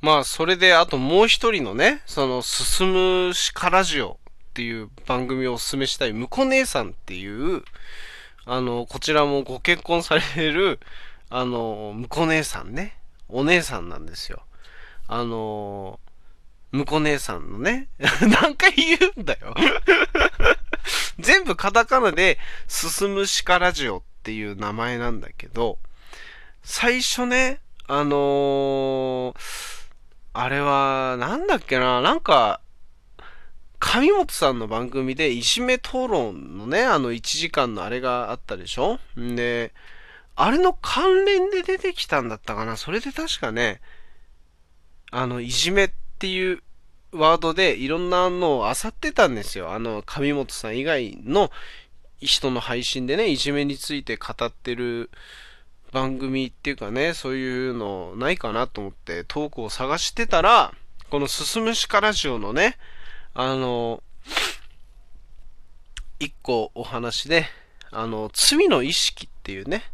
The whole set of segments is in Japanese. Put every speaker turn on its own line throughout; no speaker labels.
まあ、それで、あともう一人のね、その、進むしかラジオっていう番組をお勧めしたい、むこ姉さんっていう、あの、こちらもご結婚される、あの、むこ姉さんね、お姉さんなんですよ。あの、むこ姉さんのね、何回言うんだよ 全部カタカナで、進むしかラジオっていう名前なんだけど、最初ね、あのー、あれは、なんだっけな、なんか、上本さんの番組で、いじめ討論のね、あの1時間のあれがあったでしょ？んで、あれの関連で出てきたんだったかな。それで確かね、あの、いじめっていうワードでいろんなのを漁ってたんですよ。あの、上本さん以外の人の配信でね、いじめについて語ってる番組っていうかね、そういうのないかなと思ってトークを探してたら、この進むしかラジオのね、あの、一個お話で、あの、罪の意識っていうね、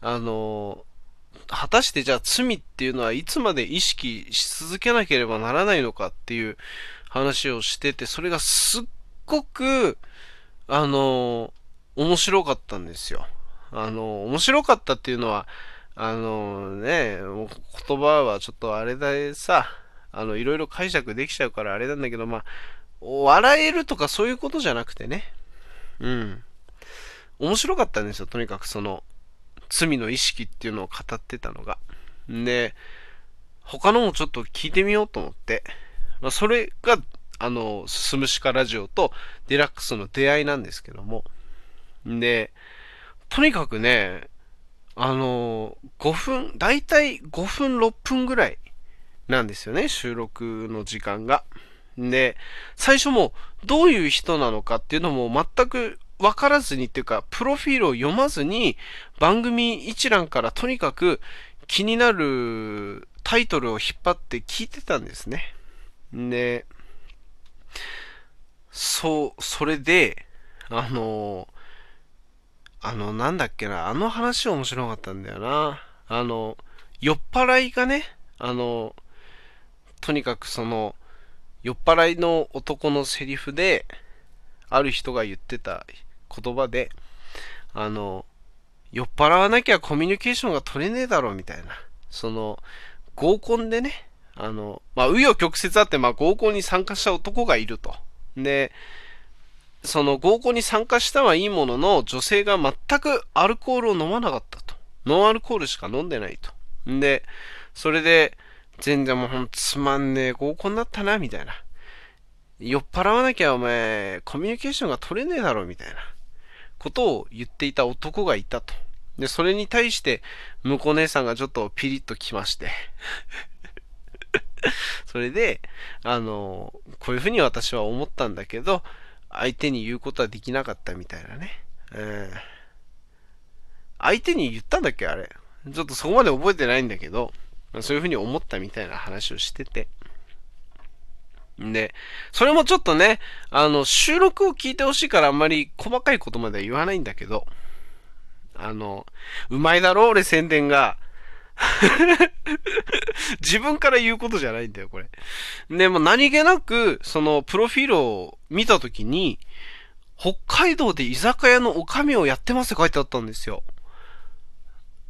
あの、果たしてじゃあ罪っていうのはいつまで意識し続けなければならないのかっていう話をしてて、それがすっごく、あの、面白かったんですよ。あの、面白かったっていうのは、あのね、言葉はちょっとあれださ、あの、いろいろ解釈できちゃうからあれなんだけど、まあ、笑えるとかそういうことじゃなくてね。うん。面白かったんですよ、とにかくその、罪の意識っていうのを語ってたのが。んで、他のもちょっと聞いてみようと思って、まあ、それが、あの、進むしかラジオとデラックスの出会いなんですけども。で、とにかくね、あの、5分、だいたい5分、6分ぐらいなんですよね、収録の時間が。で、最初もどういう人なのかっていうのも全くわからずにっていうか、プロフィールを読まずに、番組一覧からとにかく気になるタイトルを引っ張って聞いてたんですね。で、そう、それで、あの、あの、なんだっけな、あの話面白かったんだよな。あの、酔っ払いがね、あの、とにかくその、酔っ払いの男のセリフで、ある人が言ってた言葉で、あの、酔っ払わなきゃコミュニケーションが取れねえだろみたいな。その、合コンでね、あの、まあ、紆余曲折あって、まあ、合コンに参加した男がいると。で、その合コンに参加したはいいものの、女性が全くアルコールを飲まなかったと。ノンアルコールしか飲んでないと。んで、それで、全然もうほんつまんねえ合コンだったな、みたいな。酔っ払わなきゃお前、コミュニケーションが取れねえだろ、みたいな。ことを言っていた男がいたと。で、それに対して、向こう姉さんがちょっとピリッときまして それで、あの、こういうふうに私は思ったんだけど、相手に言うことはできなかったみたいなね。うん。相手に言ったんだっけあれ。ちょっとそこまで覚えてないんだけど、そういうふうに思ったみたいな話をしてて。で、それもちょっとね、あの、収録を聞いてほしいからあんまり細かいことまでは言わないんだけど、あの、うまいだろ、俺宣伝が。自分から言うことじゃないんだよ、これ。でも何気なく、その、プロフィールを見たときに、北海道で居酒屋のおかみをやってますって書いてあったんですよ。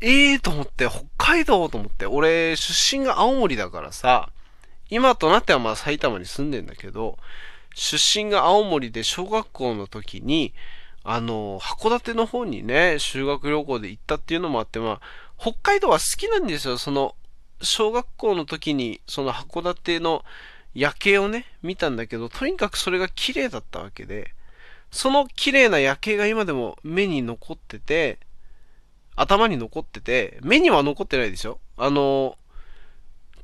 ええー、と思って、北海道と思って、俺、出身が青森だからさ、今となってはまあ埼玉に住んでんだけど、出身が青森で小学校の時に、あの、函館の方にね、修学旅行で行ったっていうのもあって、まあ、北海道は好きなんですよ。その、小学校の時に、その函館の夜景をね、見たんだけど、とにかくそれが綺麗だったわけで、その綺麗な夜景が今でも目に残ってて、頭に残ってて、目には残ってないでしょ。あの、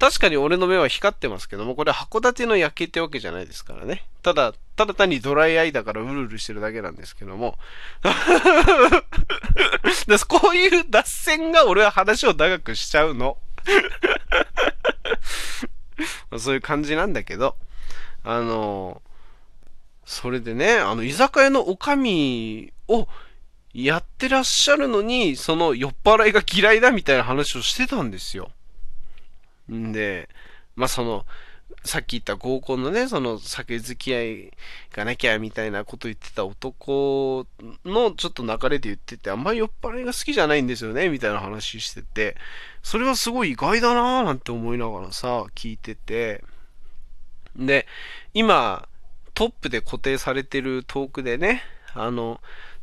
確かに俺の目は光ってますけども、これ函館の夜景ってわけじゃないですからね。ただ、ただ単にドライアイだからうるうるしてるだけなんですけども。こういう脱線が俺は話を長くしちゃうの。そういう感じなんだけど、あの、それでね、あの、居酒屋のおかみをやってらっしゃるのに、その酔っ払いが嫌いだみたいな話をしてたんですよ。んで、まあその、さっき言った合コンのね、その酒付き合いがなきゃみたいなこと言ってた男のちょっと流れで言ってて、あんまり酔っ払いが好きじゃないんですよね、みたいな話してて、それはすごい意外だなぁなんて思いながらさ、聞いてて、で、今、トップで固定されてるトークでね、あの、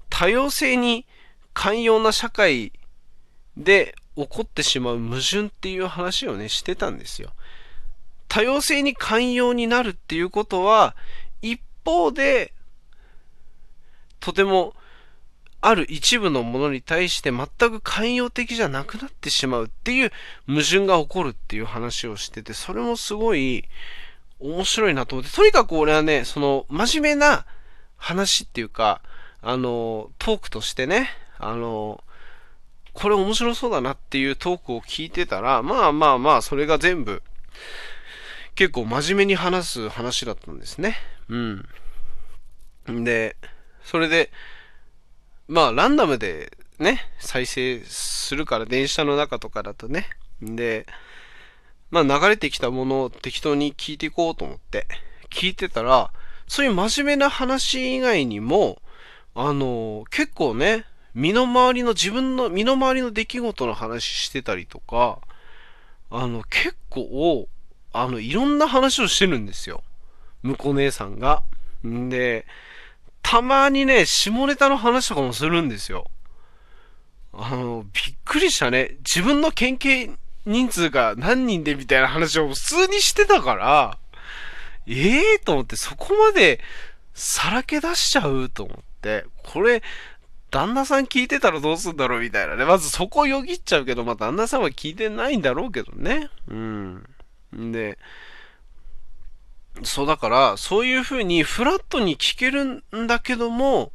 多様性に寛容な社会で起こってしまう矛盾っていう話をね、してたんですよ。多様性に寛容になるっていうことは、一方で、とても、ある一部のものに対して全く寛容的じゃなくなってしまうっていう矛盾が起こるっていう話をしてて、それもすごい面白いなと思って、とにかく俺はね、その真面目な話っていうか、あの、トークとしてね、あの、これ面白そうだなっていうトークを聞いてたら、まあまあまあ、それが全部、結構真面目に話す話だったんですね。うん。で、それで、まあ、ランダムでね、再生するから、電車の中とかだとね。で、まあ、流れてきたものを適当に聞いていこうと思って、聞いてたら、そういう真面目な話以外にも、あの、結構ね、身の回りの、自分の身の回りの出来事の話してたりとか、あの、結構、あの、いろんな話をしてるんですよ。向こう姉さんが。んで、たまにね、下ネタの話とかもするんですよ。あの、びっくりしたね。自分の県警人数が何人でみたいな話を普通にしてたから、ええー、と思って、そこまでさらけ出しちゃうと思って、これ、旦那さん聞いてたらどうすんだろうみたいなね。まずそこをよぎっちゃうけど、まあ旦那さんは聞いてないんだろうけどね。うん。で、そうだから、そういう風にフラットに聞けるんだけども、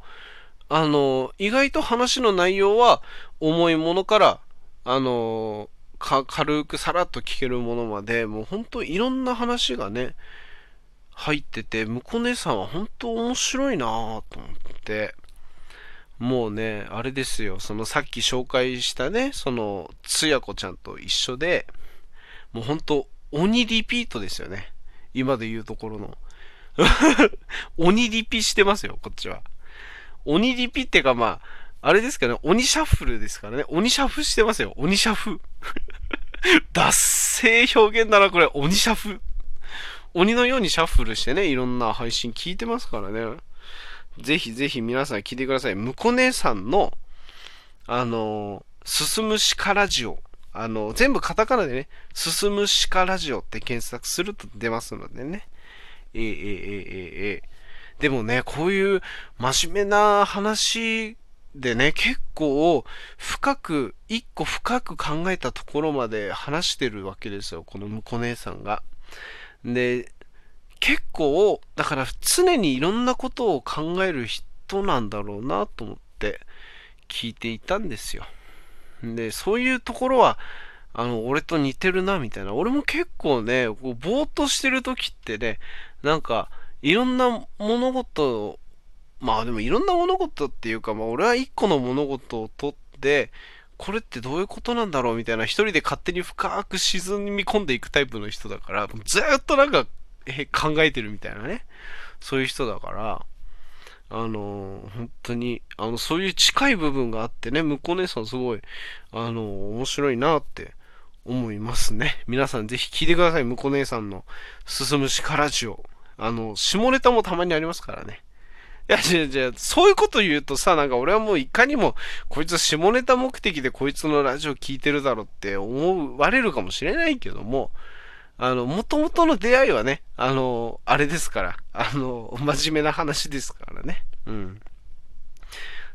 あの、意外と話の内容は重いものから、あの、軽くさらっと聞けるものまで、もう本当いろんな話がね、入ってて、向こう姉さんは本当面白いなぁと思って、もうね、あれですよ、そのさっき紹介したね、その、つやこちゃんと一緒で、もう本当鬼リピートですよね。今で言うところの。鬼リピしてますよ、こっちは。鬼リピってかまあ、あれですかね、鬼シャッフルですからね。鬼シャフしてますよ。鬼シャフ。脱性表現だな、これ。鬼シャフ。鬼のようにシャッフルしてね、いろんな配信聞いてますからね。ぜひぜひ皆さん聞いてください。むこ姉さんの、あの、進むしかラジオあの、全部カタカナでね、進む鹿ラジオって検索すると出ますのでね。えー、えー、えー、えー、でもね、こういう真面目な話でね、結構深く、一個深く考えたところまで話してるわけですよ、この婿姉さんが。で、結構、だから常にいろんなことを考える人なんだろうなと思って聞いていたんですよ。で、そういうところは、あの、俺と似てるな、みたいな。俺も結構ね、こうぼーっとしてる時ってね、なんか、いろんな物事まあでもいろんな物事っていうか、まあ俺は一個の物事を取って、これってどういうことなんだろうみたいな、一人で勝手に深く沈み込んでいくタイプの人だから、ずっとなんか、考えてるみたいなね。そういう人だから、あの、本当に、あの、そういう近い部分があってね、向こう姉さんすごい、あの、面白いなって思いますね。皆さんぜひ聞いてください、向こう姉さんの進むしからじを。あの、下ネタもたまにありますからね。いや、じゃじゃそういうこと言うとさ、なんか俺はもういかにも、こいつ下ネタ目的でこいつのラジオ聞いてるだろうって思われるかもしれないけども、あの、もともとの出会いはね、あの、あれですから、あの、真面目な話ですからね。うん。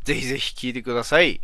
ぜひぜひ聞いてください。